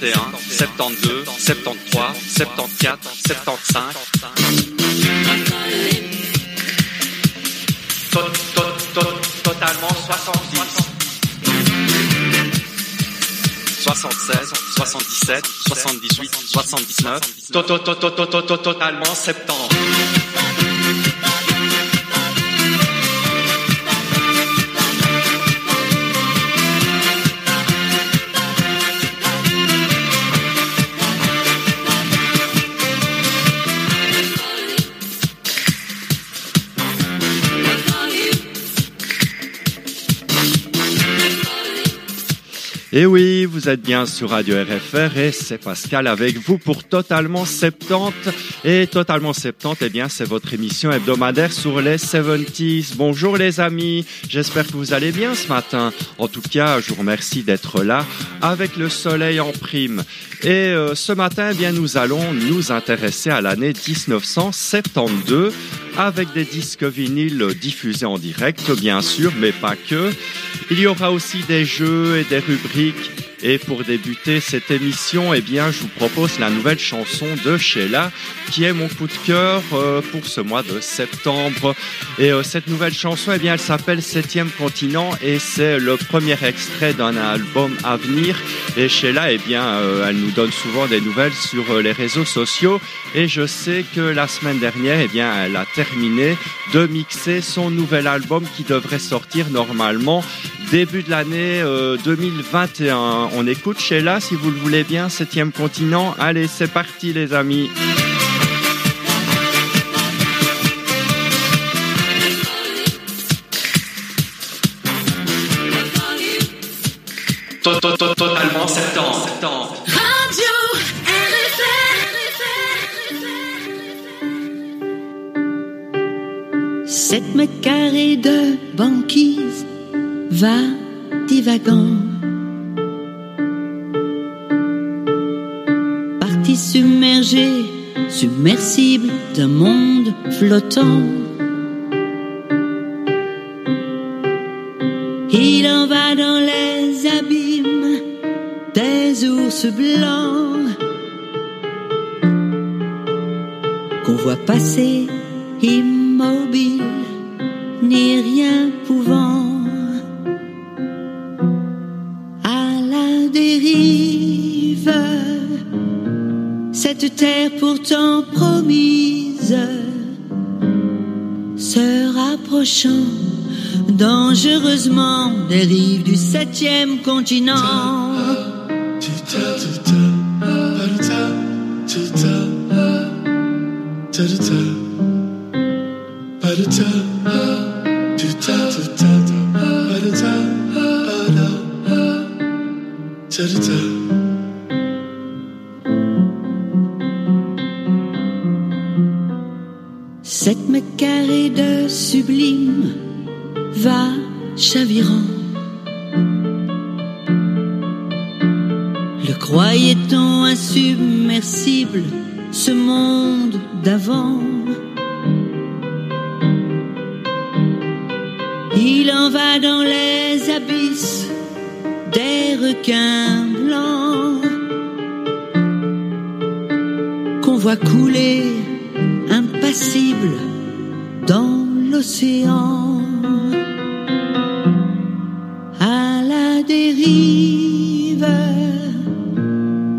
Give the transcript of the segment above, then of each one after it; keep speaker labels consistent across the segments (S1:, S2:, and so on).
S1: 71, 72, 73, 74, 75. totalement 70. 76, 77, 78, 79. Totalement septembre.
S2: Et oui, vous êtes bien sur Radio RFR et c'est Pascal avec vous pour Totalement 70. Et Totalement 70, eh bien, c'est votre émission hebdomadaire sur les 70s. Bonjour les amis, j'espère que vous allez bien ce matin. En tout cas, je vous remercie d'être là avec le soleil en prime. Et euh, ce matin, eh bien, nous allons nous intéresser à l'année 1972 avec des disques vinyles diffusés en direct, bien sûr, mais pas que. Il y aura aussi des jeux et des rubriques et pour débuter cette émission, eh bien, je vous propose la nouvelle chanson de Sheila, qui est mon coup de cœur euh, pour ce mois de septembre. Et euh, cette nouvelle chanson, eh bien, elle s'appelle Septième Continent et c'est le premier extrait d'un album à venir. Et Sheila, eh bien, euh, elle nous donne souvent des nouvelles sur les réseaux sociaux. Et je sais que la semaine dernière, eh bien, elle a terminé de mixer son nouvel album qui devrait sortir normalement début de l'année 2021 on écoute Sheila, si vous le voulez bien, septième continent. Allez, c'est parti les amis.
S1: Totalement septembre.
S3: Radio Sept mètres carrés de banquise va divagant submersible d'un monde flottant. Il en va dans les abîmes des ours blancs qu'on voit passer immobile, dangereusement des rives du septième continent.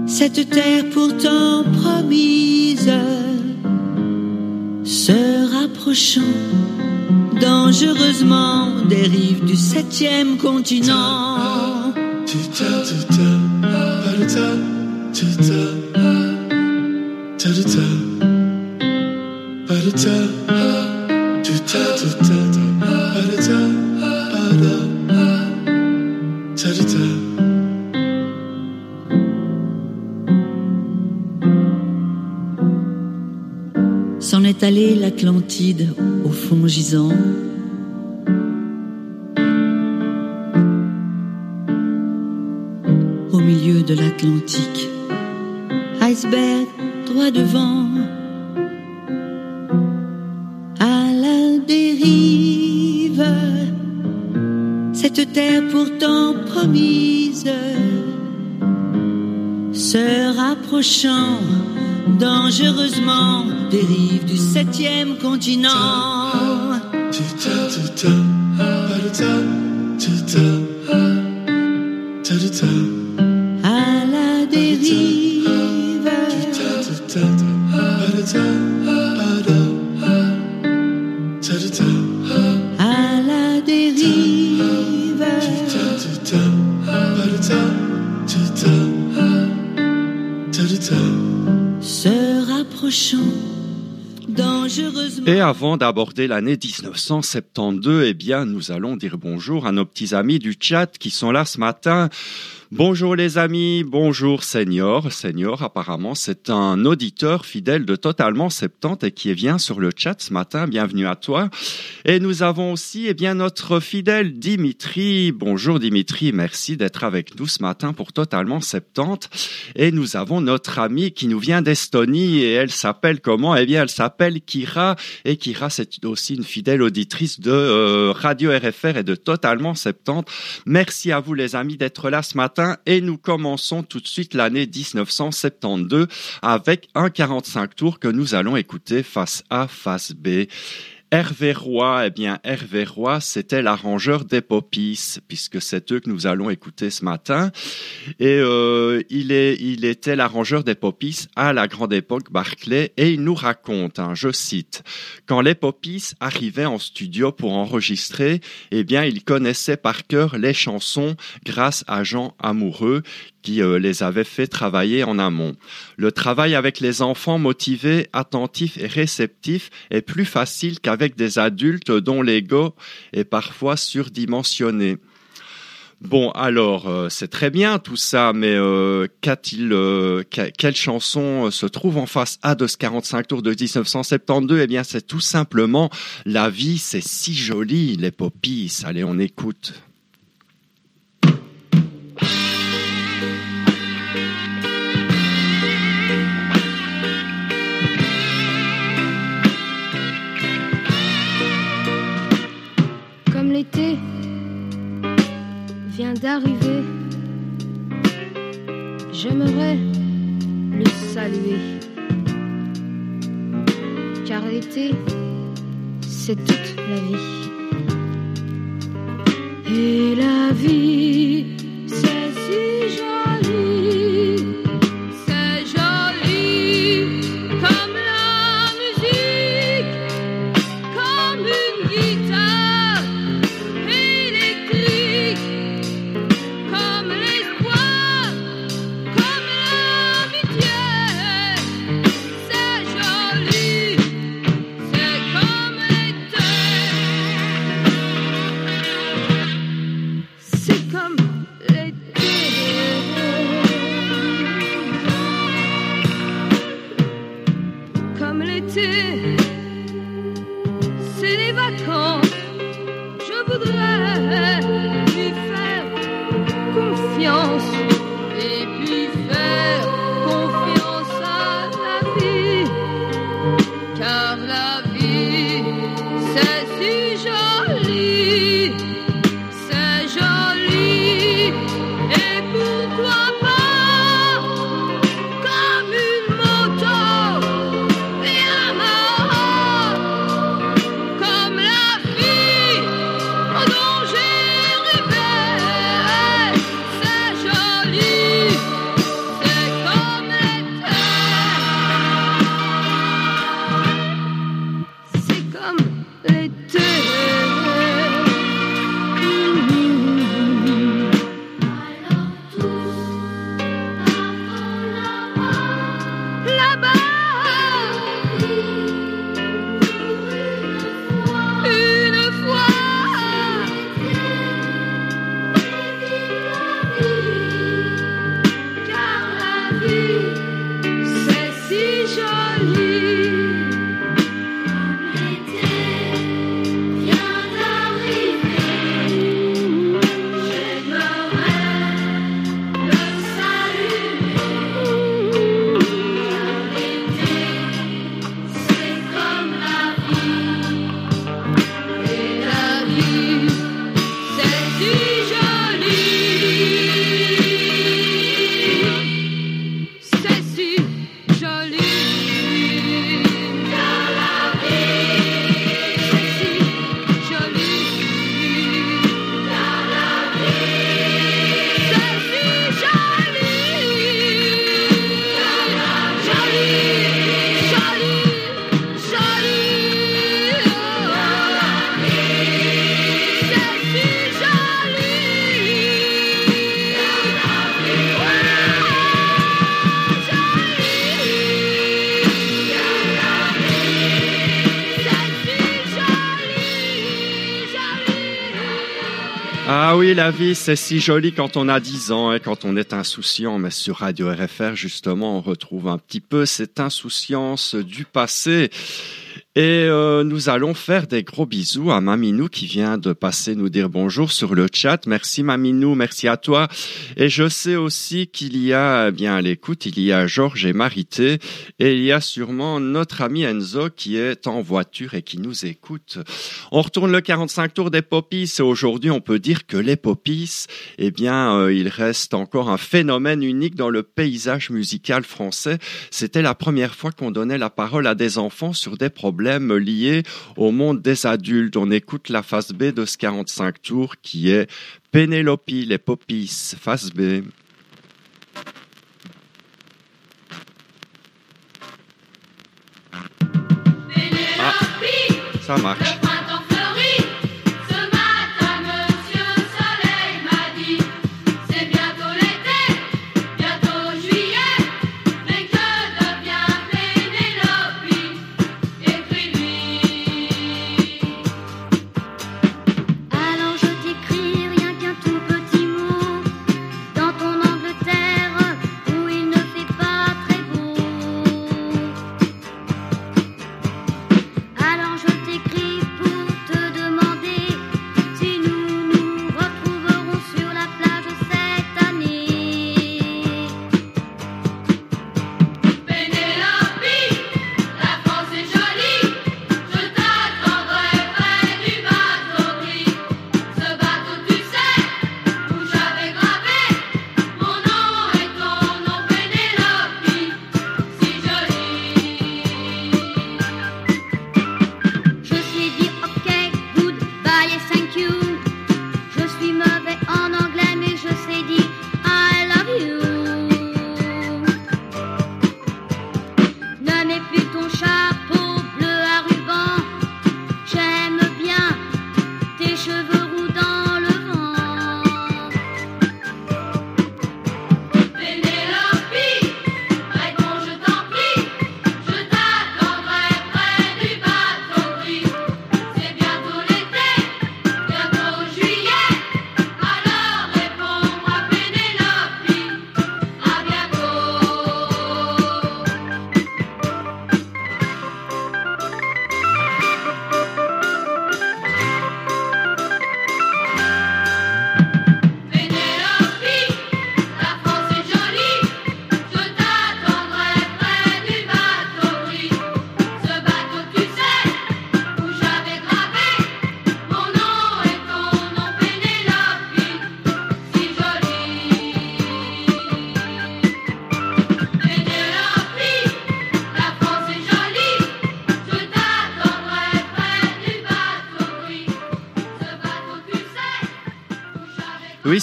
S3: Cette terre pourtant promise se rapprochant dangereusement des rives du septième continent. Au milieu de l'Atlantique, iceberg droit devant. cette terre pourtant promise se rapprochant dangereusement des rives du septième continent.
S2: Avant d'aborder l'année 1972, eh bien, nous allons dire bonjour à nos petits amis du chat qui sont là ce matin. Bonjour les amis, bonjour Senior. Senior, apparemment, c'est un auditeur fidèle de Totalement 70 et qui vient sur le chat ce matin. Bienvenue à toi. Et nous avons aussi, eh bien, notre fidèle Dimitri. Bonjour Dimitri, merci d'être avec nous ce matin pour Totalement 70. Et nous avons notre amie qui nous vient d'Estonie et elle s'appelle comment? Eh bien, elle s'appelle Kira. Et Kira, c'est aussi une fidèle auditrice de euh, Radio RFR et de Totalement 70. Merci à vous les amis d'être là ce matin et nous commençons tout de suite l'année 1972 avec un 45 tours que nous allons écouter face A, face B. Hervé Roy, eh bien Hervé Roy, c'était l'arrangeur des Poppies, puisque c'est eux que nous allons écouter ce matin. Et euh, il, est, il était l'arrangeur des Poppies à la grande époque Barclay, et il nous raconte, hein, je cite, quand les Poppies arrivaient en studio pour enregistrer, eh bien il connaissait par cœur les chansons grâce à Jean Amoureux, qui euh, les avait fait travailler en amont. Le travail avec les enfants motivés, attentifs et réceptifs est plus facile qu'avec des adultes dont l'ego est parfois surdimensionné. Bon, alors euh, c'est très bien tout ça, mais euh, qu'a-t-il, euh, quelle chanson se trouve en face A de ce 45 tours de 1972 Eh bien, c'est tout simplement La vie, c'est si joli, les poppies. Allez, on écoute.
S4: L'été vient d'arriver, j'aimerais le saluer. Car l'été, c'est toute la vie. Et la vie, c'est C'est les vacances, je voudrais
S2: Ah oui, la vie, c'est si joli quand on a 10 ans et quand on est insouciant. Mais sur Radio RFR, justement, on retrouve un petit peu cette insouciance du passé. Et euh, nous allons faire des gros bisous à Maminou qui vient de passer nous dire bonjour sur le chat. Merci Maminou, merci à toi. Et je sais aussi qu'il y a eh bien à l'écoute, il y a Georges et Marité et il y a sûrement notre ami Enzo qui est en voiture et qui nous écoute. On retourne le 45 tours des Poppies et aujourd'hui on peut dire que les Poppies, eh bien euh, il reste encore un phénomène unique dans le paysage musical français. C'était la première fois qu'on donnait la parole à des enfants sur des problèmes liés au monde des adultes. On écoute la phase B de ce 45 tours qui est Pénélope, les Poppies, phase B. Ah, ça marche.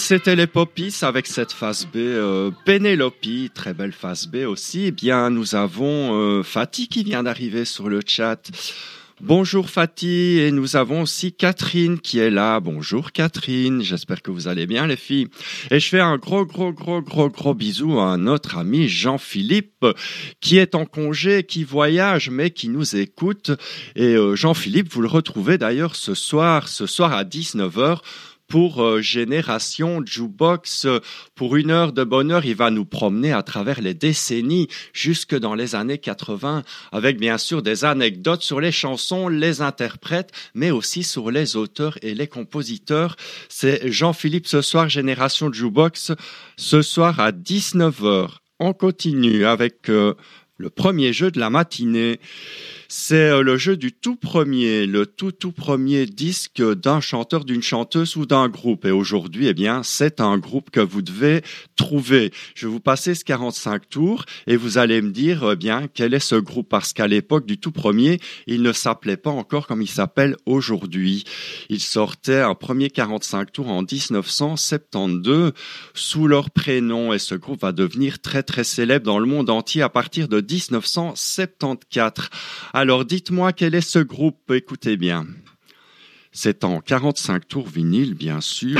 S2: C'était les Poppies avec cette phase B. Euh, Pénélope, très belle phase B aussi. Eh bien, nous avons euh, Fatih qui vient d'arriver sur le chat. Bonjour Fatih et nous avons aussi Catherine qui est là. Bonjour Catherine, j'espère que vous allez bien les filles. Et je fais un gros gros gros gros gros bisou à notre ami Jean-Philippe qui est en congé, qui voyage mais qui nous écoute. Et euh, Jean-Philippe, vous le retrouvez d'ailleurs ce soir, ce soir à 19h pour euh, Génération Jukebox. Pour une heure de bonheur, il va nous promener à travers les décennies jusque dans les années 80 avec bien sûr des anecdotes sur les chansons, les interprètes, mais aussi sur les auteurs et les compositeurs. C'est Jean-Philippe ce soir, Génération Jukebox, ce soir à 19h. On continue avec euh, le premier jeu de la matinée. C'est euh, le jeu du tout premier, le tout tout premier disque d'un chanteur, d'une chanteuse ou d'un groupe. Et aujourd'hui, eh bien, c'est un groupe que vous devez trouver. Je vais vous passer ce 45 tours et vous allez me dire, eh bien, quel est ce groupe? Parce qu'à l'époque du tout premier, il ne s'appelait pas encore comme il s'appelle aujourd'hui. Il sortait un premier 45 tours en 1972 sous leur prénom et ce groupe va devenir très très célèbre dans le monde entier à partir de 1974. Alors dites-moi quel est ce groupe, écoutez bien. C'est en 45 tours vinyle, bien sûr.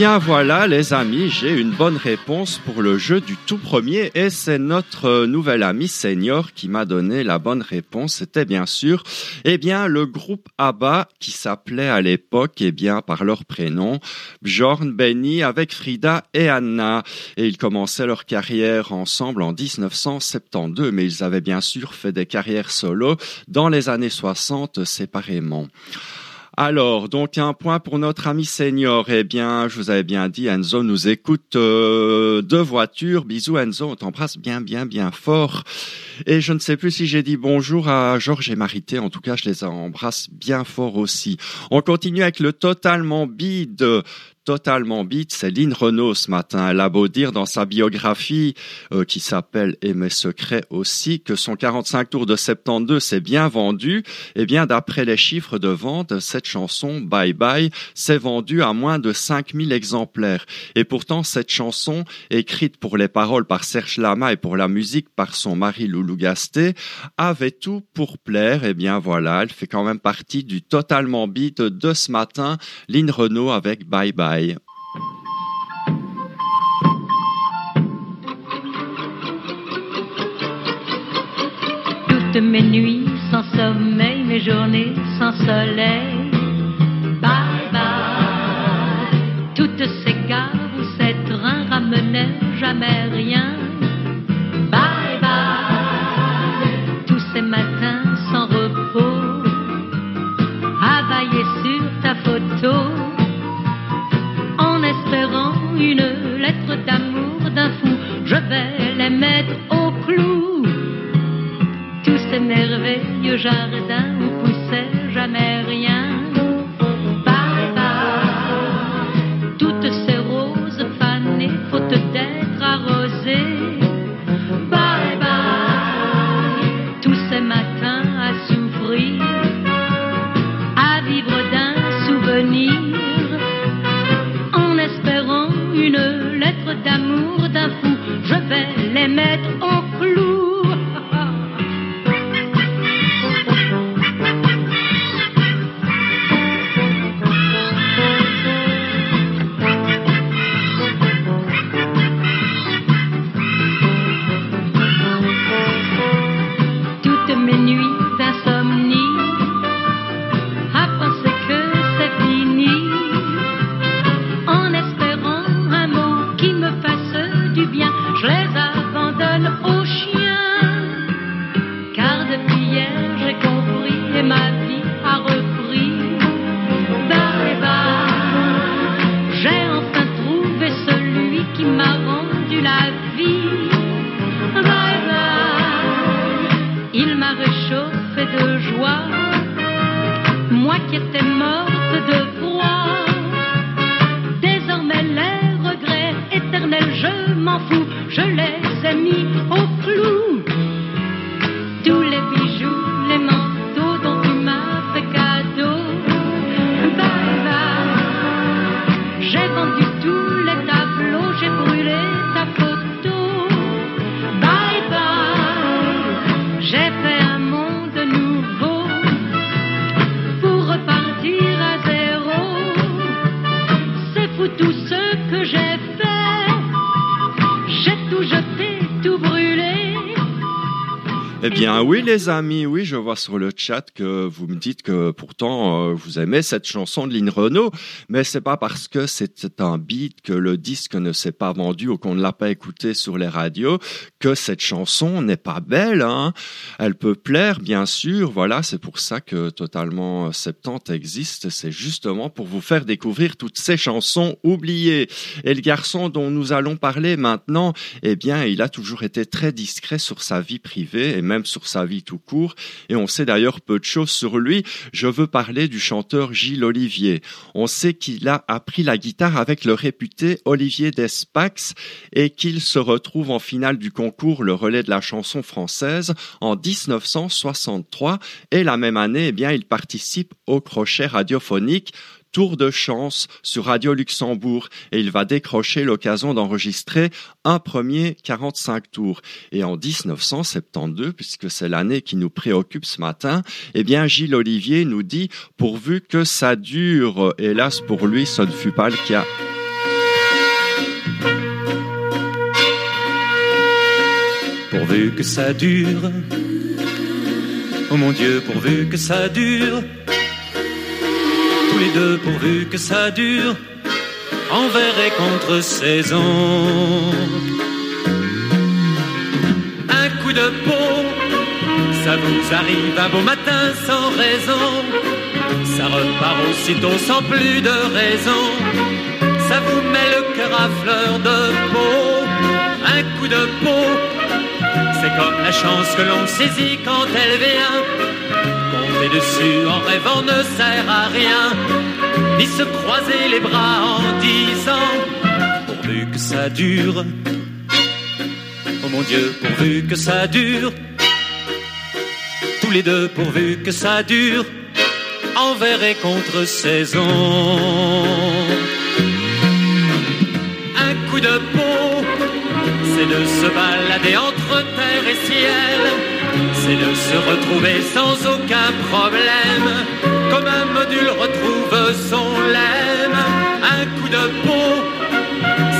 S2: Bien voilà les amis, j'ai une bonne réponse pour le jeu du tout premier et c'est notre euh, nouvel ami senior qui m'a donné la bonne réponse. C'était bien sûr eh bien le groupe ABBA qui s'appelait à l'époque eh bien par leur prénom Bjorn, Benny avec Frida et Anna et ils commençaient leur carrière ensemble en 1972 mais ils avaient bien sûr fait des carrières solo dans les années 60 séparément. Alors, donc un point pour notre ami senior. Eh bien, je vous avais bien dit, Enzo nous écoute euh, de voiture. Bisous Enzo, on t'embrasse bien, bien, bien fort. Et je ne sais plus si j'ai dit bonjour à Georges et Marité. En tout cas, je les embrasse bien fort aussi. On continue avec le totalement bide totalement beat, c'est Lynn Renault ce matin. Elle a beau dire dans sa biographie, euh, qui s'appelle Et mes secrets aussi, que son 45 tours de 72 s'est bien vendu. Eh bien, d'après les chiffres de vente, cette chanson, Bye Bye, s'est vendue à moins de 5000 exemplaires. Et pourtant, cette chanson, écrite pour les paroles par Serge Lama et pour la musique par son mari Loulou Gasté, avait tout pour plaire. Eh bien, voilà, elle fait quand même partie du totalement beat de ce matin, Lynn Renault avec Bye Bye.
S5: Toutes mes nuits sans sommeil, mes journées sans soleil. Bye bye. Toutes ces gares où ces trains ramenaient jamais rien. Mettre au clou. Tous ces merveilleux jardins où bien
S2: oui les amis, oui je vois sur le chat que vous me dites que pourtant euh, vous aimez cette chanson de Lynn Renault, mais c'est pas parce que c'est un beat que le disque ne s'est pas vendu ou qu'on ne l'a pas écouté sur les radios que cette chanson n'est pas belle. Hein. Elle peut plaire bien sûr, voilà c'est pour ça que Totalement 70 existe, c'est justement pour vous faire découvrir toutes ces chansons oubliées. Et le garçon dont nous allons parler maintenant, eh bien il a toujours été très discret sur sa vie privée et même sur sa vie tout court, et on sait d'ailleurs peu de choses sur lui. Je veux parler du chanteur Gilles Olivier. On sait qu'il a appris la guitare avec le réputé Olivier Despax et qu'il se retrouve en finale du concours Le Relais de la chanson française en 1963 et la même année, eh bien, il participe au crochet radiophonique tour de chance sur Radio Luxembourg et il va décrocher l'occasion d'enregistrer un premier 45 tours. Et en 1972, puisque c'est l'année qui nous préoccupe ce matin, eh bien Gilles Olivier nous dit pourvu que ça dure. Hélas pour lui, ce ne fut pas le cas.
S6: Pourvu que ça dure. Oh mon Dieu, pourvu que ça dure. Pourvu que ça dure. Envers et contre saison. Un coup de peau, ça vous arrive un beau matin sans raison. Ça repart aussitôt sans plus de raison. Ça vous met le cœur à fleur de peau. Un coup de peau, c'est comme la chance que l'on saisit quand elle vient. Dessus en rêvant ne sert à rien, ni se croiser les bras en disant pourvu que ça dure. Oh mon Dieu, pourvu que ça dure. Tous les deux, pourvu que ça dure. Envers et contre saison. Un coup de peau c'est de se balader entre terre et ciel, c'est de se retrouver sans aucun problème, comme un module retrouve son lemme, un coup de peau.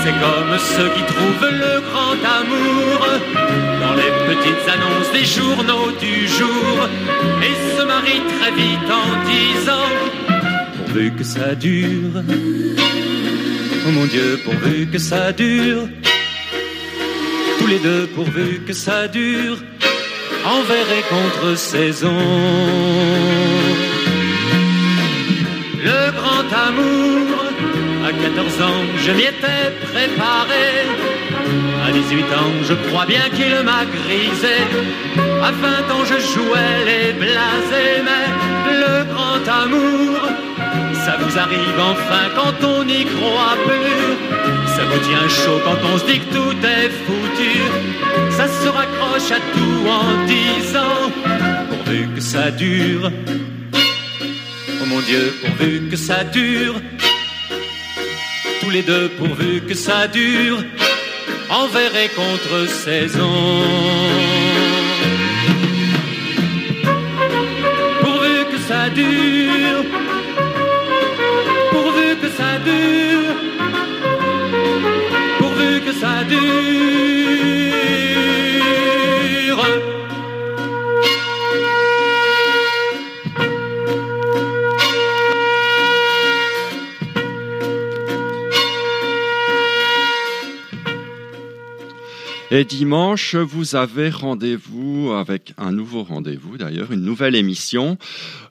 S6: C'est comme ceux qui trouvent le grand amour. Dans les petites annonces des journaux du jour. Et se marient très vite en disant pourvu que ça dure. Oh mon Dieu, pourvu que ça dure. Tous les deux pourvu que ça dure, envers et contre saison. Le grand amour, à 14 ans, je m'y étais préparé. À 18 ans, je crois bien qu'il m'a grisé. À 20 ans, je jouais les blasés, mais le grand amour, ça vous arrive enfin quand on n'y croit plus. Ça vous tient chaud quand on se dit que tout est foutu. Ça se raccroche à tout en disant pourvu que ça dure. Oh mon Dieu, pourvu que ça dure. Tous les deux, pourvu que ça dure. Envers et contre saison. Pourvu
S2: Et dimanche, vous avez rendez-vous avec un nouveau rendez-vous, d'ailleurs, une nouvelle émission.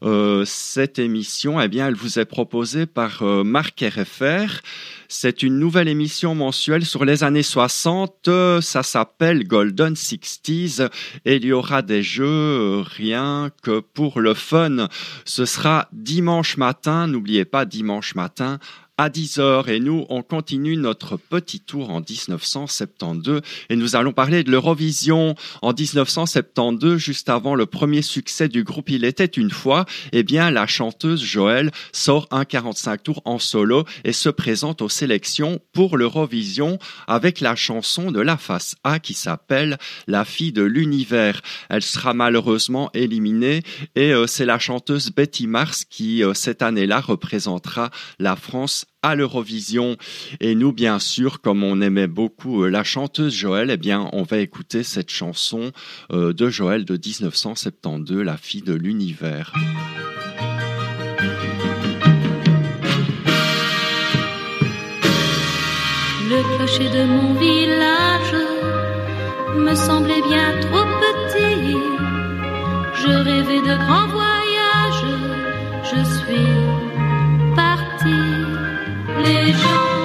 S2: Euh, cette émission, eh bien, elle vous est proposée par euh, Marc RFR. C'est une nouvelle émission mensuelle sur les années 60. Ça s'appelle Golden Sixties et il y aura des jeux euh, rien que pour le fun. Ce sera dimanche matin. N'oubliez pas dimanche matin à 10h et nous, on continue notre petit tour en 1972 et nous allons parler de l'Eurovision en 1972, juste avant le premier succès du groupe Il était une fois. Eh bien, la chanteuse Joël sort un 45 tours en solo et se présente aux sélections pour l'Eurovision avec la chanson de la face A qui s'appelle La fille de l'univers. Elle sera malheureusement éliminée et euh, c'est la chanteuse Betty Mars qui, euh, cette année-là, représentera la France à l'Eurovision. Et nous, bien sûr, comme on aimait beaucoup euh, la chanteuse Joël, eh bien, on va écouter cette chanson euh, de Joël de 1972, La fille de l'univers.
S7: Le clocher de mon village me semblait bien trop petit. Je rêvais de grands voyages. Je suis les gens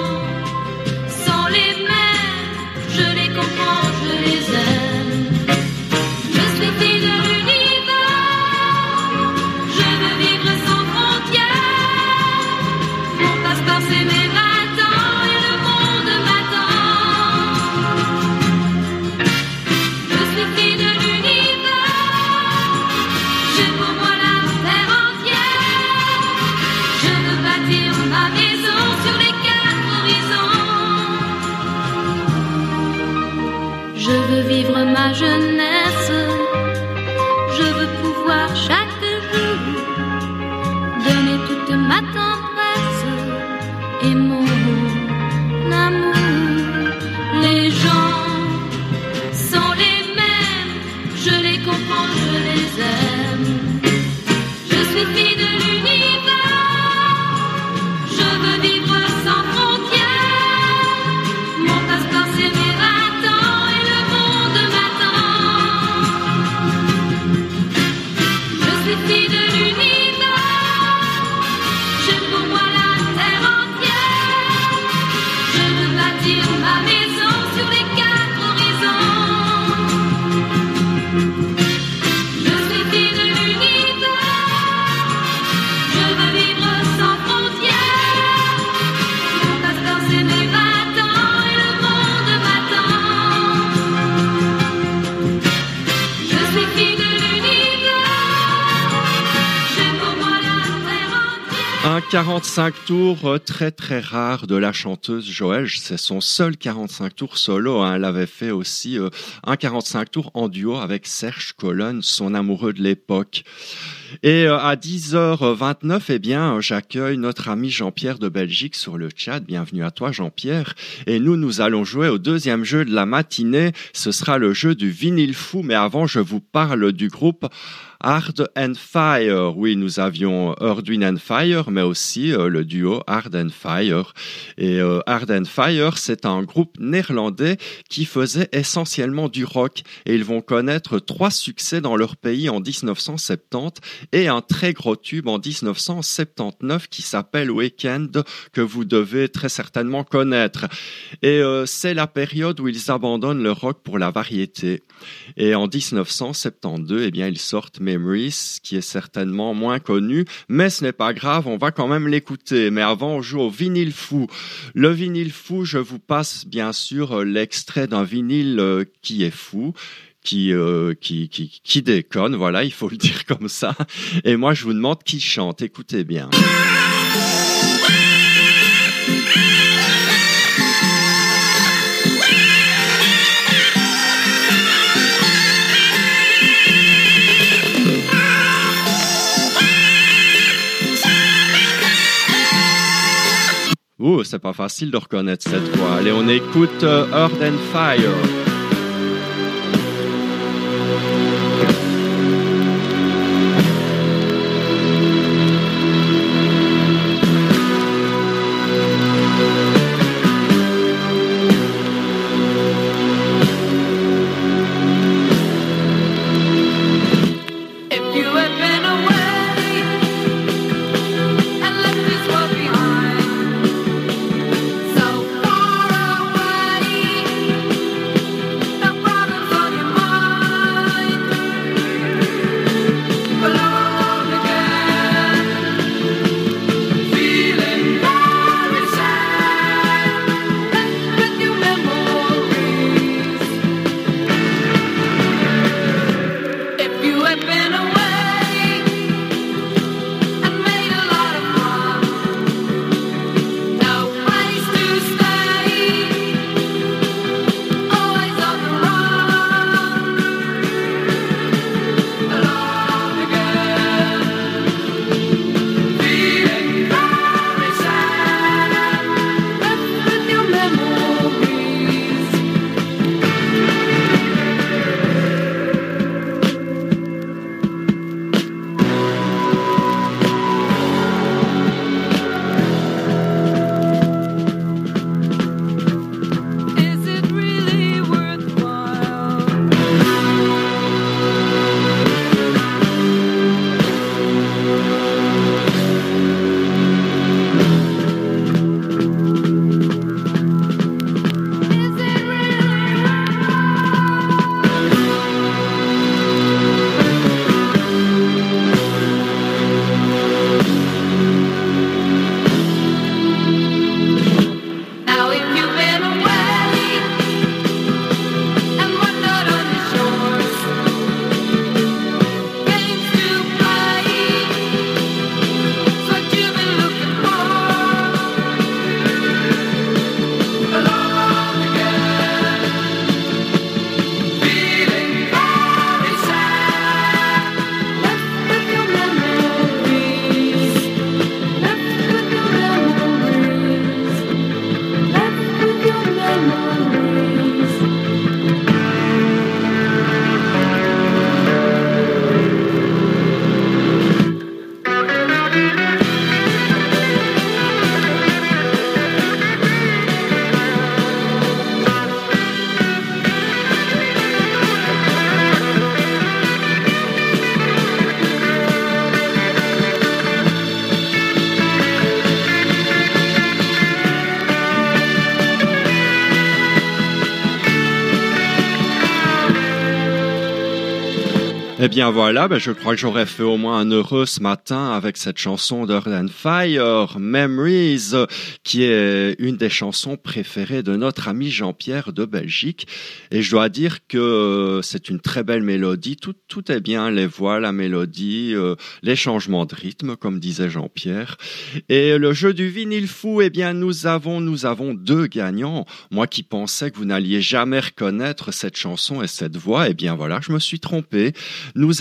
S2: 45 tours euh, très très rare de la chanteuse Joël. C'est son seul 45 tours solo. hein. Elle avait fait aussi euh, un 45 tours en duo avec Serge Colonne, son amoureux de l'époque. Et euh, à 10h29, eh bien, j'accueille notre ami Jean-Pierre de Belgique sur le chat. Bienvenue à toi, Jean-Pierre. Et nous, nous allons jouer au deuxième jeu de la matinée. Ce sera le jeu du vinyle fou. Mais avant, je vous parle du groupe Hard and Fire. Oui, nous avions Earth, Wind and Fire, mais aussi euh, le duo Hard and Fire. Et euh, Hard and Fire, c'est un groupe néerlandais qui faisait essentiellement du rock. Et ils vont connaître trois succès dans leur pays en 1970 et un très gros tube en 1979 qui s'appelle Weekend, que vous devez très certainement connaître. Et euh, c'est la période où ils abandonnent le rock pour la variété. Et en 1972, eh bien, ils sortent Qui est certainement moins connu, mais ce n'est pas grave, on va quand même l'écouter. Mais avant, on joue au vinyle fou. Le vinyle fou, je vous passe bien sûr euh, l'extrait d'un vinyle euh, qui est fou. Qui, euh, qui, qui, qui déconne, voilà, il faut le dire comme ça. Et moi, je vous demande qui chante. Écoutez bien. C'est pas facile de reconnaître cette voix. Allez, on écoute euh, Earth and Fire. Bien voilà, ben je crois que j'aurais fait au moins un heureux ce matin avec cette chanson d'Earth Fire, Memories, qui est une des chansons préférées de notre ami Jean-Pierre de Belgique. Et je dois dire que c'est une très belle mélodie. Tout, tout est bien, les voix, la mélodie, euh, les changements de rythme, comme disait Jean-Pierre. Et le jeu du vinyle fou, eh bien nous avons, nous avons deux gagnants. Moi qui pensais que vous n'alliez jamais reconnaître cette chanson et cette voix, eh bien voilà, je me suis trompé.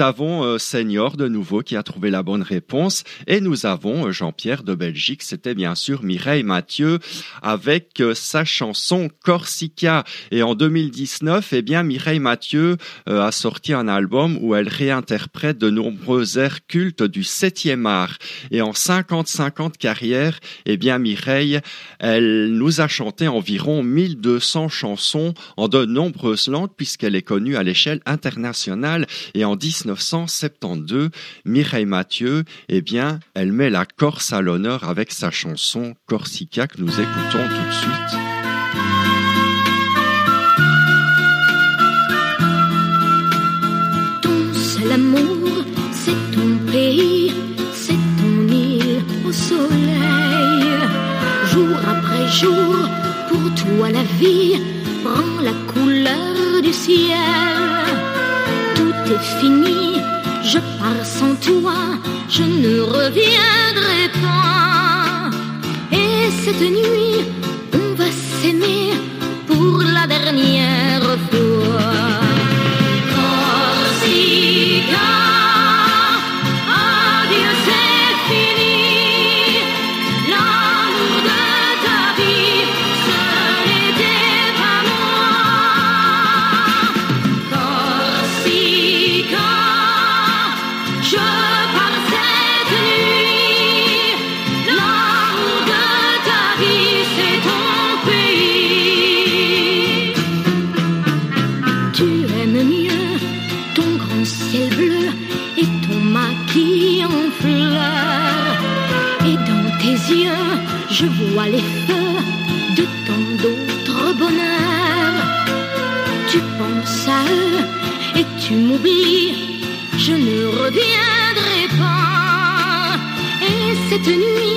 S2: Avons euh, Senior de nouveau qui a trouvé la bonne réponse et nous avons euh, Jean-Pierre de Belgique. C'était bien sûr Mireille Mathieu avec euh, sa chanson Corsica. Et en 2019, eh bien Mireille Mathieu a sorti un album où elle réinterprète de nombreux airs cultes du 7e art. Et en 50-50 carrière, eh bien Mireille, elle nous a chanté environ 1200 chansons en de nombreuses langues puisqu'elle est connue à l'échelle internationale et en 1972, Mireille Mathieu, eh bien, elle met la Corse à l'honneur avec sa chanson Corsica que nous écoutons tout de suite.
S8: Ton seul amour, c'est ton pays, c'est ton île au soleil. Jour après jour, pour toi la vie prend la couleur du ciel c'est fini, je pars sans toi, je ne reviendrai pas. Et cette nuit, on va s'aimer pour la dernière fois. Et cette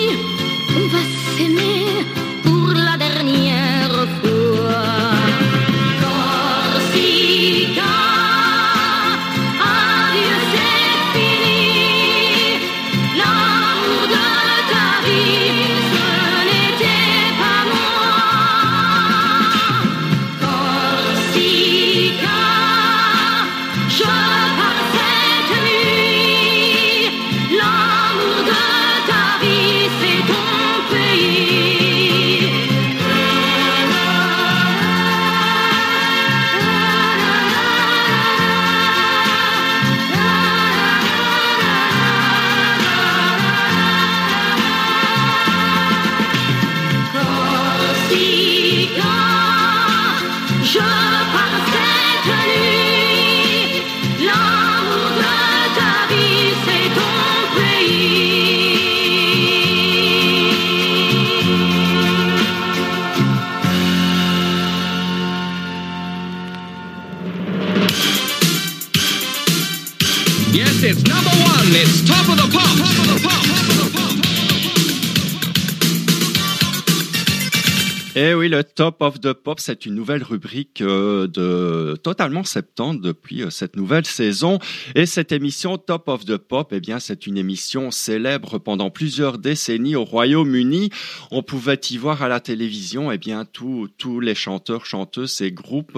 S2: Le Top of the Pop, c'est une nouvelle rubrique euh, de totalement 70 depuis euh, cette nouvelle saison. Et cette émission Top of the Pop, eh bien, c'est une émission célèbre pendant plusieurs décennies au Royaume-Uni. On pouvait y voir à la télévision, eh bien, tous tous les chanteurs, chanteuses et groupes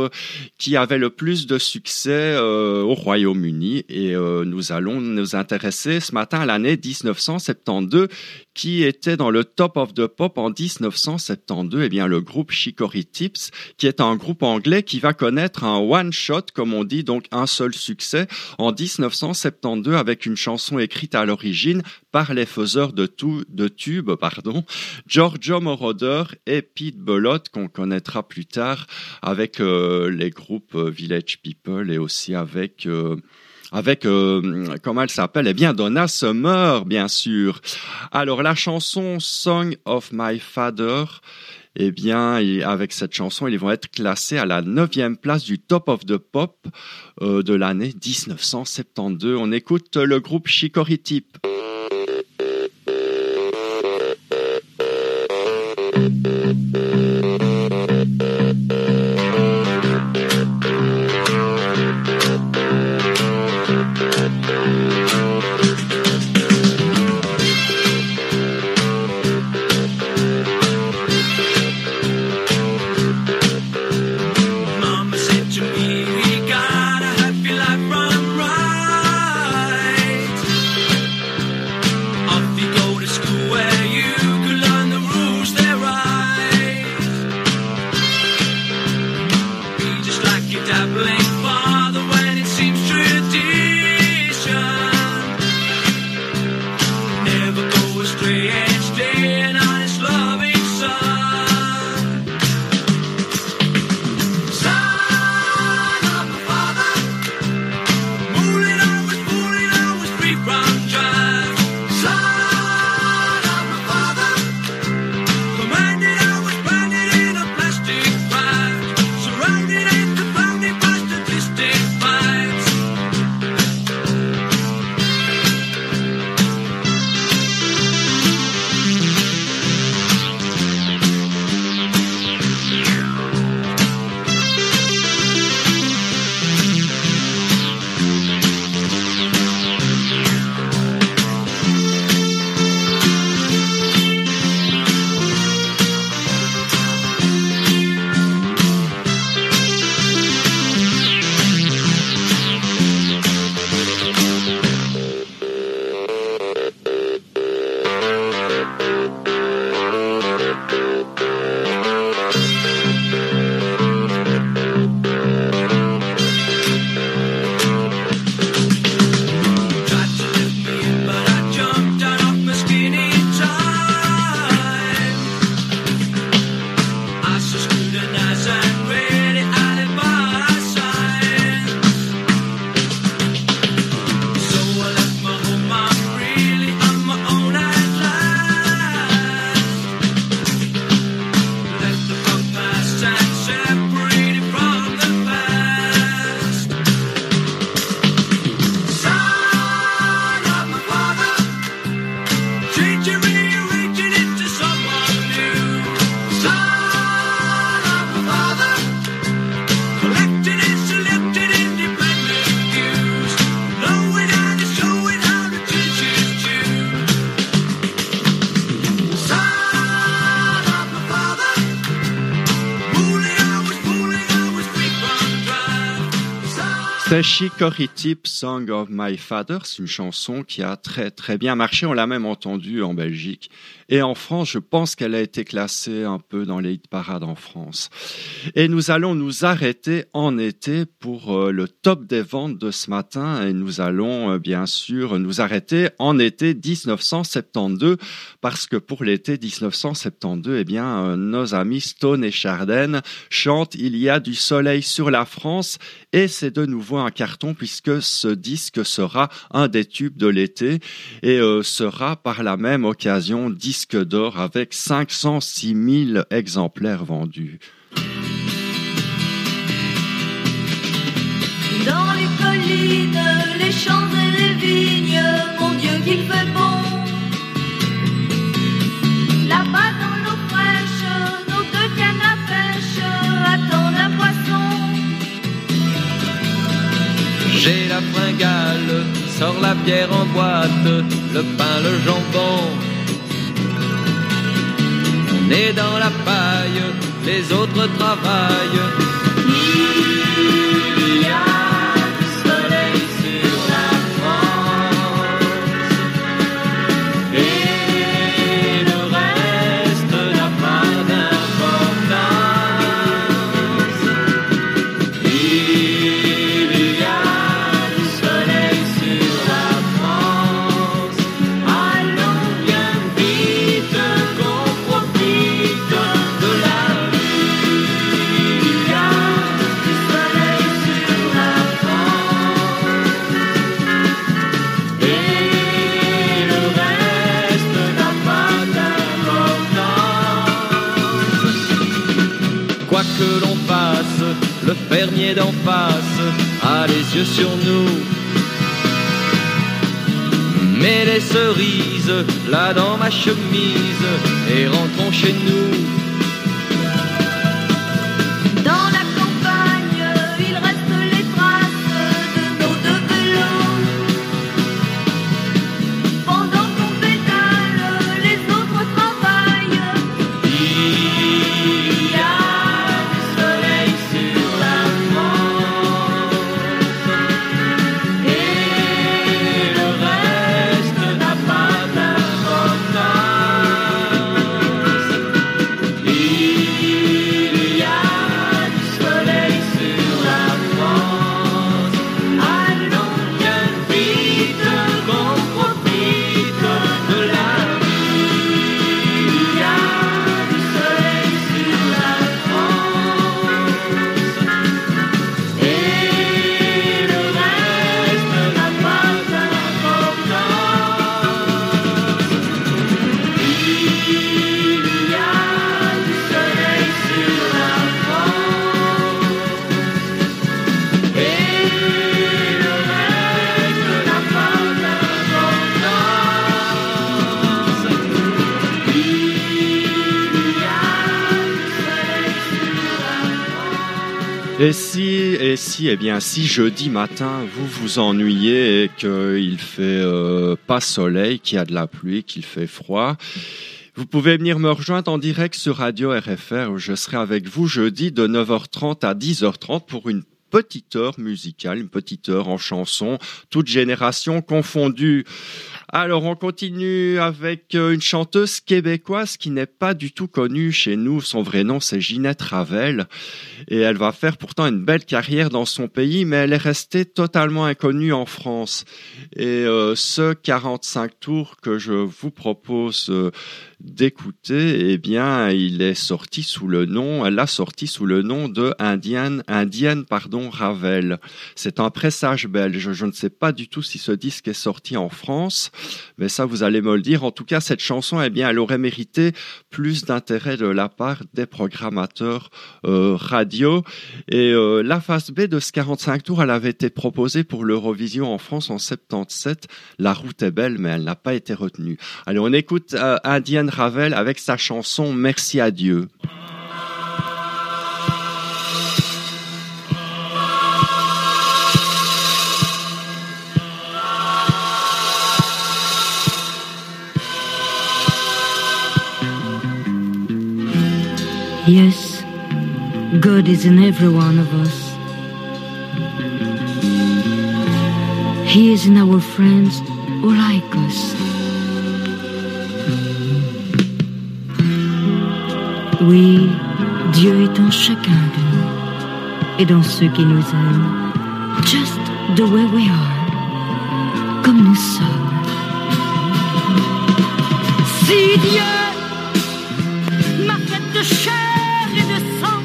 S2: qui avaient le plus de succès euh, au Royaume-Uni. Et nous allons nous intéresser ce matin à l'année 1972 qui était dans le Top of the Pop en 1972, eh bien le groupe Chicory Tips, qui est un groupe anglais qui va connaître un one shot, comme on dit, donc un seul succès en 1972 avec une chanson écrite à l'origine par les faiseurs de, tout, de tubes, pardon, Giorgio Moroder et Pete Bellotte, qu'on connaîtra plus tard avec euh, les groupes euh, Village People et aussi avec euh, avec comment elle s'appelle? Eh bien Donna Summer, bien sûr. Alors la chanson Song of My Father,
S9: eh bien, avec cette chanson, ils vont être classés à la neuvième place du Top of the Pop euh, de l'année 1972. On écoute le groupe Chicory Tip. Chicory Tip, Song of My Father, c'est une chanson qui a très très bien marché. On l'a même entendue en Belgique et en France, je pense qu'elle a été classée un peu dans les hit parades en France. Et nous allons nous arrêter en été pour euh, le top des ventes de ce matin. Et nous allons euh, bien sûr nous arrêter en été 1972 parce que pour l'été 1972, eh bien, euh, nos amis Stone et Charden chantent Il y a du soleil sur la France et c'est de nouveau un carton puisque ce disque sera un des tubes de l'été et sera par la même occasion disque d'or avec 506 000 exemplaires vendus.
S10: Dans les collines, les champs et les vignes, mon Dieu qu'il fait bon. Là-bas dans l'eau fraîche, nos deux cannes à pêche attendent un poisson.
S11: J'ai la fringale, sors la bière en boîte, le pain, le jambon Né dans la paille, les autres travaillent que l'on fasse, le fermier d'en face a les yeux sur nous. Mets les cerises là dans ma chemise et rentrons chez nous.
S2: Eh bien, si jeudi matin vous vous ennuyez et qu'il fait euh, pas soleil, qu'il y a de la pluie, qu'il fait froid, vous pouvez venir me rejoindre en direct sur Radio RFR où je serai avec vous jeudi de 9h30 à 10h30 pour une petite heure musicale, une petite heure en chanson, toute génération confondue. Alors on continue avec euh, une chanteuse québécoise qui n'est pas du tout connue chez nous. Son vrai nom c'est Ginette Ravel et elle va faire pourtant une belle carrière dans son pays, mais elle est restée totalement inconnue en France. Et euh, ce 45 tours que je vous propose euh, d'écouter, eh bien, il est sorti sous le nom, elle l'a sorti sous le nom de Indienne, pardon, Ravel. C'est un pressage belge. Je ne sais pas du tout si ce disque est sorti en France, mais ça, vous allez me le dire. En tout cas, cette chanson, eh bien, elle aurait mérité plus d'intérêt de la part des programmateurs euh, radio. Et euh, la phase B de ce 45 tours, elle avait été proposée pour l'Eurovision en France en 77. La route est belle, mais elle n'a pas été retenue. Allez, on écoute euh, Indienne Ravel avec sa chanson Merci à Dieu.
S3: Yes, God is in every one of us. He is in our friends who like us. Oui, Dieu est en chacun de nous et dans ceux qui nous aiment. Just the way we are, comme nous sommes. Si Dieu m'a fait de chair et de sang,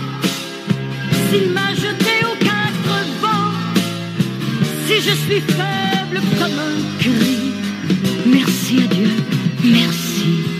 S3: s'il m'a jeté aux quatre vents, si je suis faible comme un cri, merci à Dieu, merci.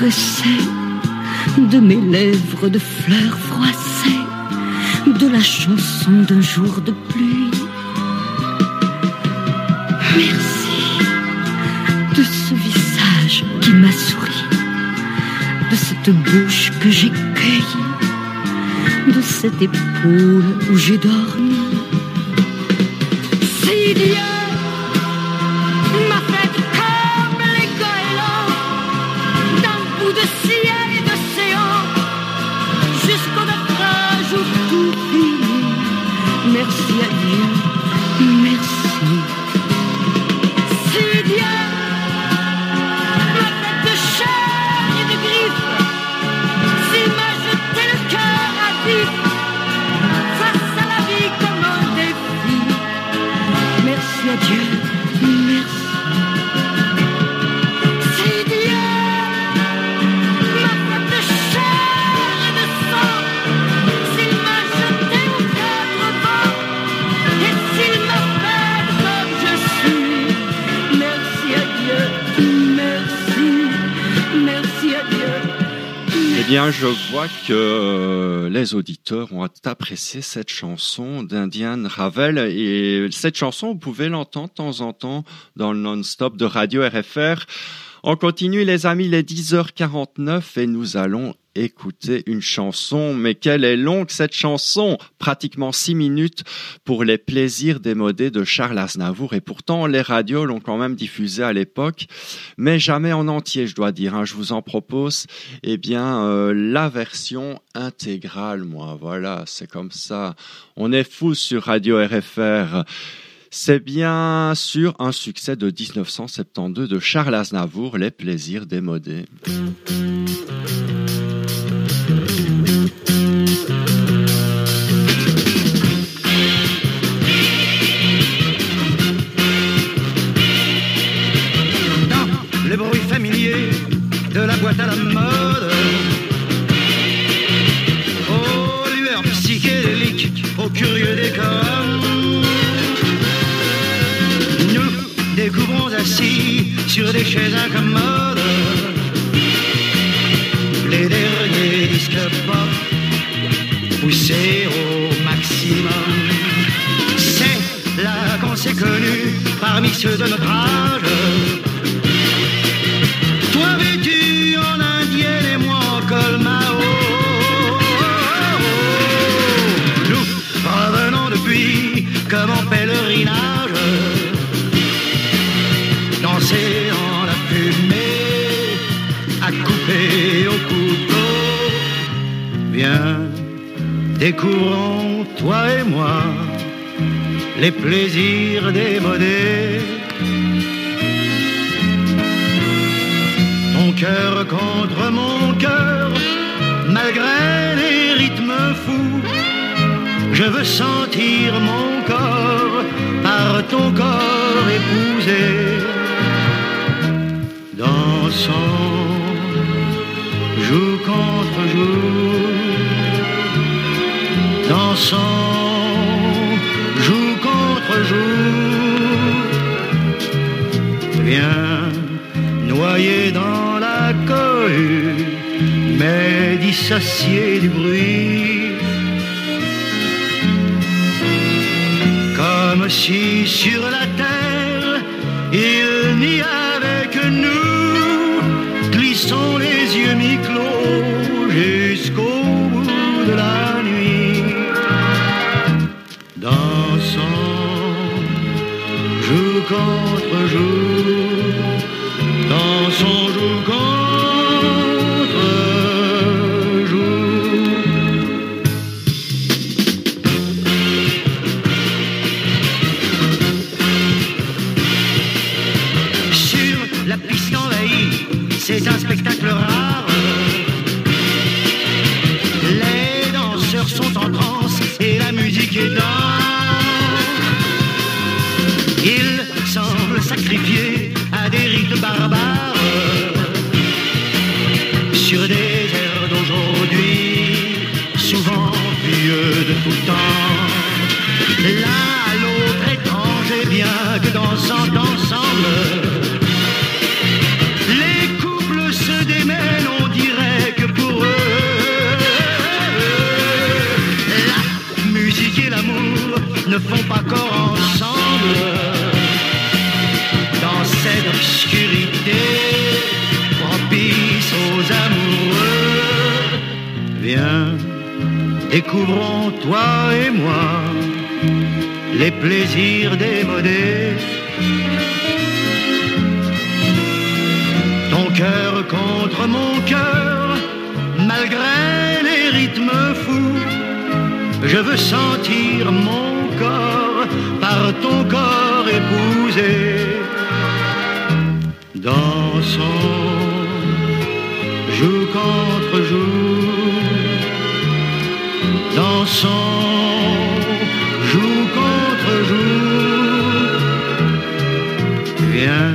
S3: De mes lèvres de fleurs froissées, de la chanson d'un jour de pluie. Merci de ce visage qui m'a souri, de cette bouche que j'ai cueillie, de cette épaule où j'ai dormi.
S2: Bien, je vois que euh, les auditeurs ont apprécié cette chanson d'Indian Ravel. Et cette chanson, vous pouvez l'entendre de temps en temps dans le non-stop de Radio RFR. On continue, les amis, il est 10h49 et nous allons écouter une chanson. Mais quelle est longue cette chanson? Pratiquement six minutes pour les plaisirs démodés de Charles Aznavour. Et pourtant, les radios l'ont quand même diffusé à l'époque, mais jamais en entier, je dois dire. hein. Je vous en propose, eh bien, euh, la version intégrale, moi. Voilà, c'est comme ça. On est fou sur Radio RFR. C'est bien sûr un succès de 1972 de Charles Aznavour, Les plaisirs démodés.
S12: À la mode. Aux lueurs psychédéliques, au curieux décor. Nous découvrons assis sur des chaises incommodes les derniers disques pop poussés au maximum. C'est là qu'on s'est connus parmi ceux de notre âge. Découvrons toi et moi les plaisirs démodés. Ton cœur contre mon cœur, malgré les rythmes fous. Je veux sentir mon corps par ton corps épousé. Dansons, joue contre joue. Dansons, joue contre joue. Viens, noyé dans la cohue, mais dissocié du bruit. Comme si sur la sur des découvrons toi et moi les plaisirs démodés. Ton cœur contre mon cœur, malgré les rythmes fous, je veux sentir mon corps par ton corps épousé. Dansons, joue contre dansons, joue contre joue. Viens,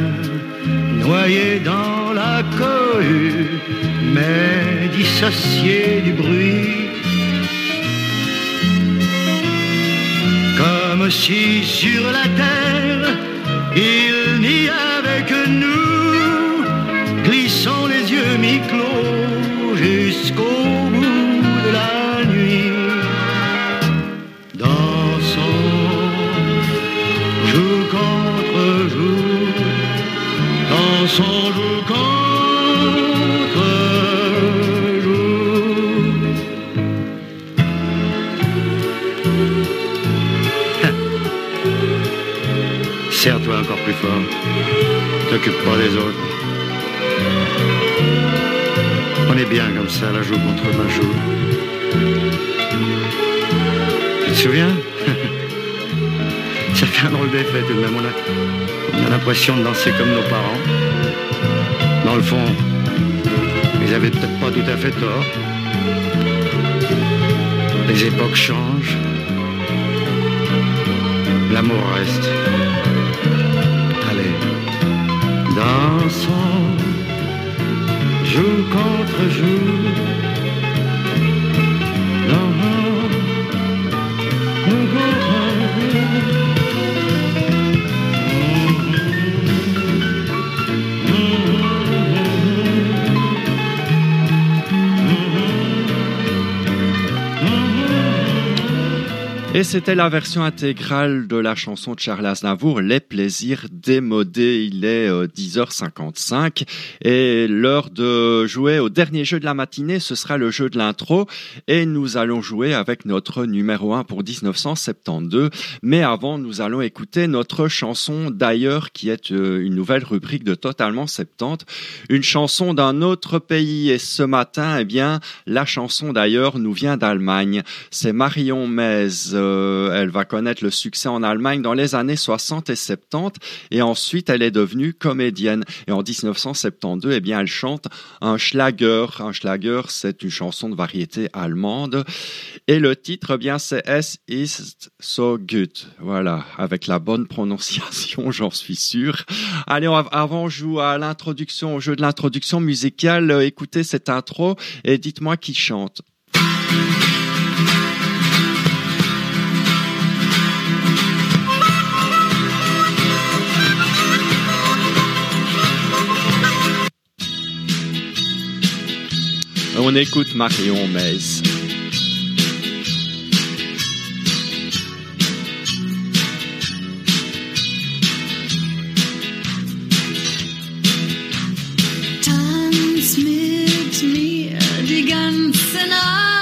S12: noyé dans la cohue, mais dissocié du bruit. Comme si sur la terre T'occupe pas des autres. On est bien comme ça, la joue contre ma joue. Tu te souviens? Ça fait un drôle d'effet tout de même. On a, a l'impression de danser comme nos parents. Dans le fond, ils avaient peut-être pas tout à fait tort. Les époques changent. L'amour reste. Dansons, jour contre jour.
S2: Et c'était la version intégrale de la chanson de Charles Aznavour, Les plaisirs démodés. Il est euh, 10h55 et l'heure de jouer au dernier jeu de la matinée, ce sera le jeu de l'intro et nous allons jouer avec notre numéro 1 pour 1972. Mais avant, nous allons écouter notre chanson d'ailleurs qui est euh, une nouvelle rubrique de Totalement 70, une chanson d'un autre pays et ce matin, eh bien, la chanson d'ailleurs nous vient d'Allemagne. C'est Marion Mez. Euh, elle va connaître le succès en Allemagne dans les années 60 et 70 et ensuite elle est devenue comédienne. Et en 1972, eh bien, elle chante un Schlager. Un Schlager, c'est une chanson de variété allemande. Et le titre, eh bien, c'est Es ist so gut. Voilà, avec la bonne prononciation, j'en suis sûr. Allez, avant, on joue à l'introduction, au jeu de l'introduction musicale. Écoutez cette intro et dites-moi qui chante. On écoute Marion Mez.
S13: Tanz mit mir die ganze Nacht.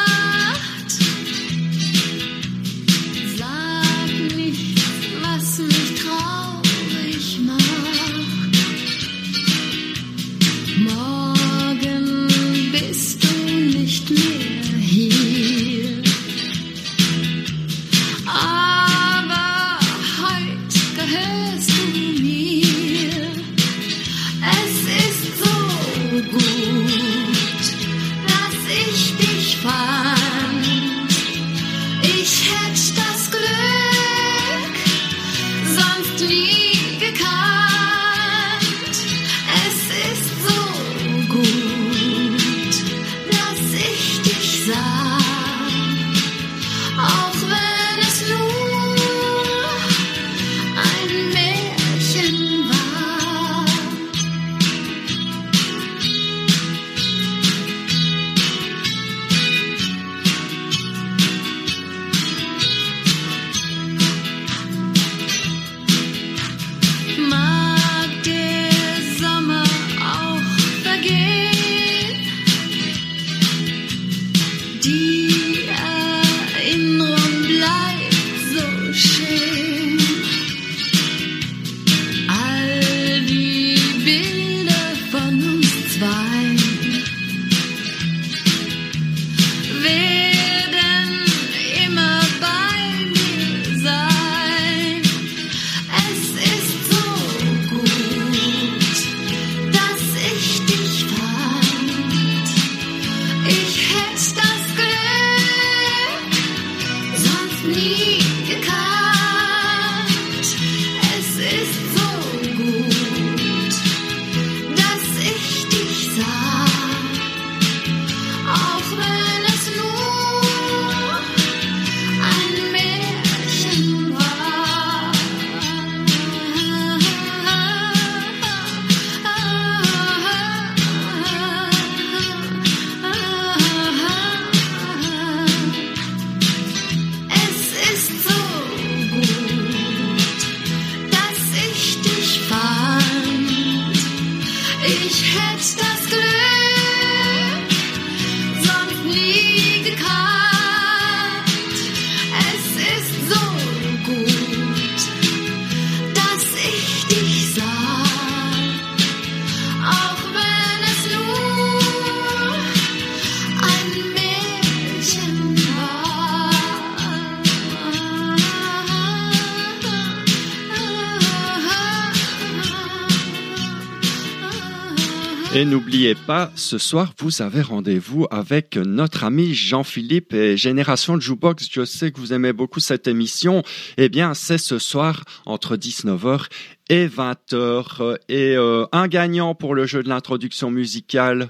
S14: Et n'oubliez pas, ce soir, vous avez rendez-vous avec notre ami Jean-Philippe et Génération Jukebox. Je sais que vous aimez beaucoup cette émission. Eh bien, c'est ce soir entre 19h et 20h. Et euh, un gagnant pour le jeu de l'introduction musicale,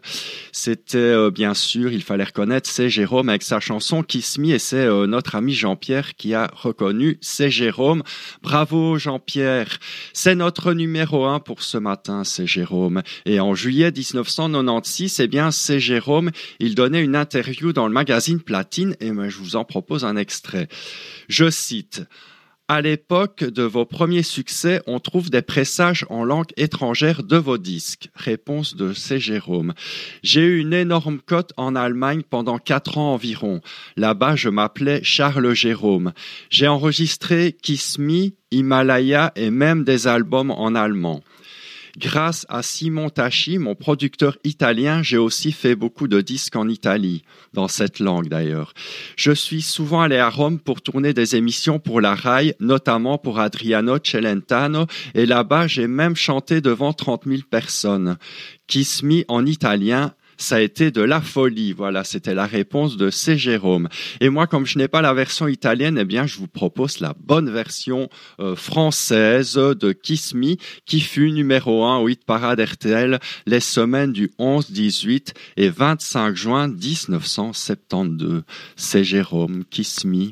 S14: c'était euh, bien sûr, il fallait reconnaître, c'est Jérôme avec sa chanson Kiss Me et c'est euh, notre ami Jean-Pierre qui a reconnu, c'est Jérôme. Bravo Jean-Pierre. C'est notre numéro un pour ce matin, c'est Jérôme. Et en juillet 1996, eh bien, c'est Jérôme. Il donnait une interview dans le magazine Platine et je vous en propose un extrait. Je cite. À l'époque de vos premiers succès, on trouve des pressages en langue étrangère de vos disques. Réponse de C. Jérôme. J'ai eu une énorme cote en Allemagne pendant quatre ans environ. Là-bas, je m'appelais Charles Jérôme. J'ai enregistré Kiss Me, Himalaya et même des albums en allemand. Grâce à Simon Tachi, mon producteur italien, j'ai aussi fait beaucoup de disques en Italie, dans cette langue d'ailleurs. Je suis souvent allé à Rome pour tourner des émissions pour la RAI, notamment pour Adriano Celentano, et là-bas j'ai même chanté devant 30 000 personnes. Kiss Me en italien, ça a été de la folie. Voilà, c'était la réponse de C. Jérôme. Et moi, comme je n'ai pas la version italienne, eh bien, je vous propose la bonne version euh, française de Kiss Me, qui fut numéro 1 au hit parade RTL les semaines du 11, 18 et 25 juin 1972. C'est Jérôme, Kiss Me.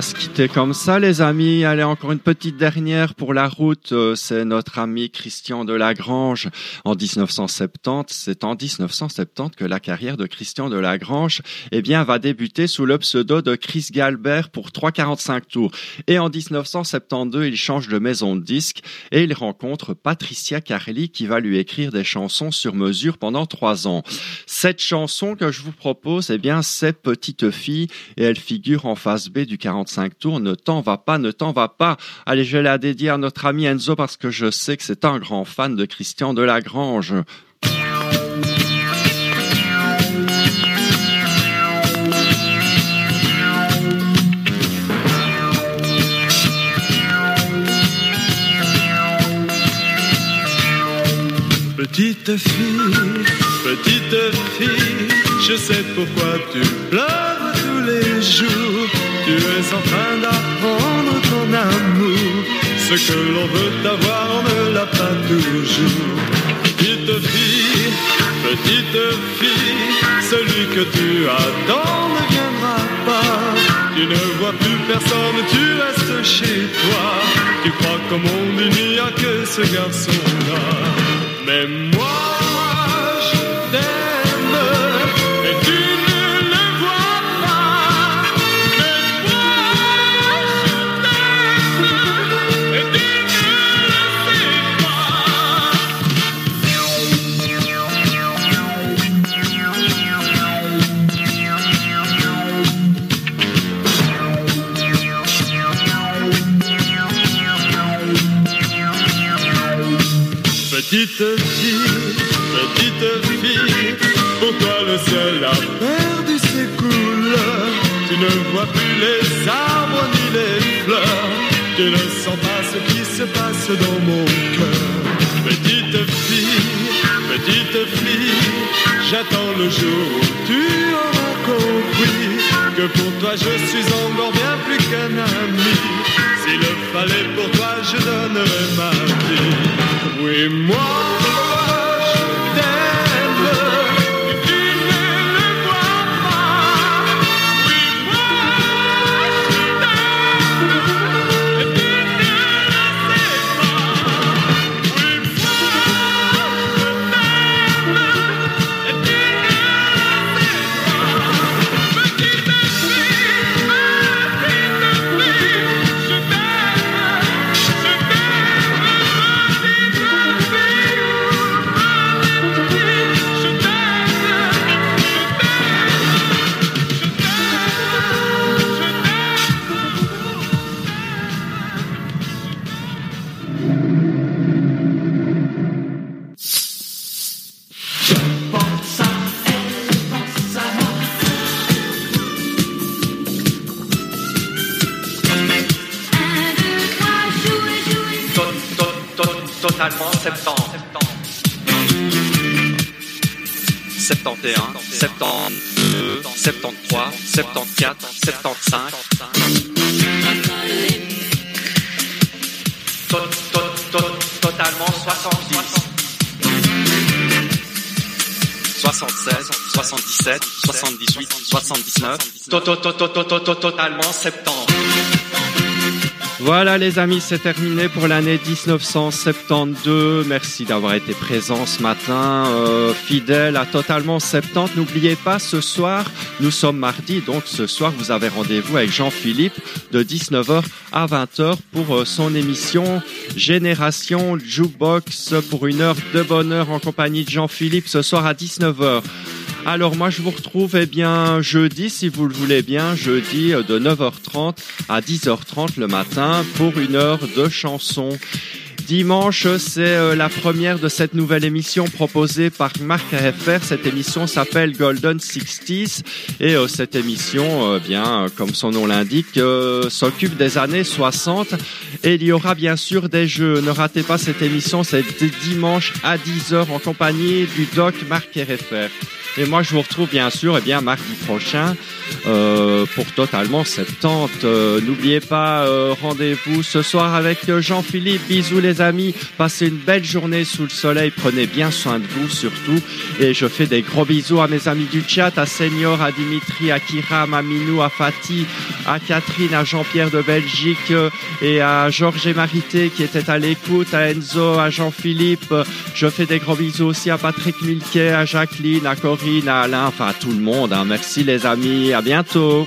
S2: us. Quitter comme ça, les amis. Allez, encore une petite dernière pour la route. Euh, C'est notre ami Christian de Lagrange en 1970. C'est en 1970 que la carrière de Christian de Lagrange, eh bien, va débuter sous le pseudo de Chris Galbert pour 3,45 tours. Et en 1972, il change de maison de disque et il rencontre Patricia Carly qui va lui écrire des chansons sur mesure pendant trois ans. Cette chanson que je vous propose, eh bien, c'est Petite fille et elle figure en face B du 45 tours. Ne t'en va pas, ne t'en va pas. Allez, je la dédier à notre ami Enzo parce que je sais que c'est un grand fan de Christian de Lagrange.
S9: Petite fille, petite fille, je sais pourquoi tu pleures tous les jours. Tu es en train d'apprendre ton amour. Ce que l'on veut avoir, on ne l'a pas toujours. Petite fille, petite fille, celui que tu attends ne viendra pas. Tu ne vois plus personne, tu restes chez toi. Tu crois qu'au monde il n'y a que ce garçon-là. Mais moi, dans mon cœur. Petite fille, petite fille, j'attends le jour où tu auras compris que pour toi je suis encore bien plus qu'un ami. S'il le fallait pour toi, je donnerais ma vie. Oui, moi,
S1: 76, 77, 78, 79. To- to- to- to- to- to- to- Totalement 70.
S2: Voilà les amis, c'est terminé pour l'année 1972. Merci d'avoir été présents ce matin, euh, fidèle à Totalement 70. N'oubliez pas, ce soir, nous sommes mardi, donc ce soir, vous avez rendez-vous avec Jean-Philippe de 19h à 20h pour euh, son émission Génération Jukebox pour une heure de bonheur en compagnie de Jean-Philippe ce soir à 19h. Alors moi je vous retrouve eh bien jeudi si vous le voulez bien, jeudi euh, de 9h30 à 10h30 le matin pour une heure de chansons. Dimanche, c'est euh, la première de cette nouvelle émission proposée par Marc RFR. Cette émission s'appelle Golden 60s et euh, cette émission, bien, comme son nom l'indique, s'occupe des années 60 et il y aura bien sûr des jeux. Ne ratez pas cette émission, c'est dimanche à 10h en compagnie du doc Marc RFR. Et moi, je vous retrouve bien sûr, eh bien, mardi prochain euh, pour Totalement 70. Euh, N'oubliez pas, euh, rendez-vous ce soir avec euh, Jean-Philippe. Bisous les amis. Passez une belle journée sous le soleil. Prenez bien soin de vous surtout. Et je fais des gros bisous à mes amis du chat, à Senior, à Dimitri, à Kiram, à Minou, à Fatih, à Catherine, à Jean-Pierre de Belgique et à Georges et Marité qui étaient à l'écoute, à Enzo, à Jean-Philippe. Je fais des gros bisous aussi à Patrick Milquet, à Jacqueline, à Corinne, à Alain, enfin tout le monde. hein. Merci les amis. À bientôt.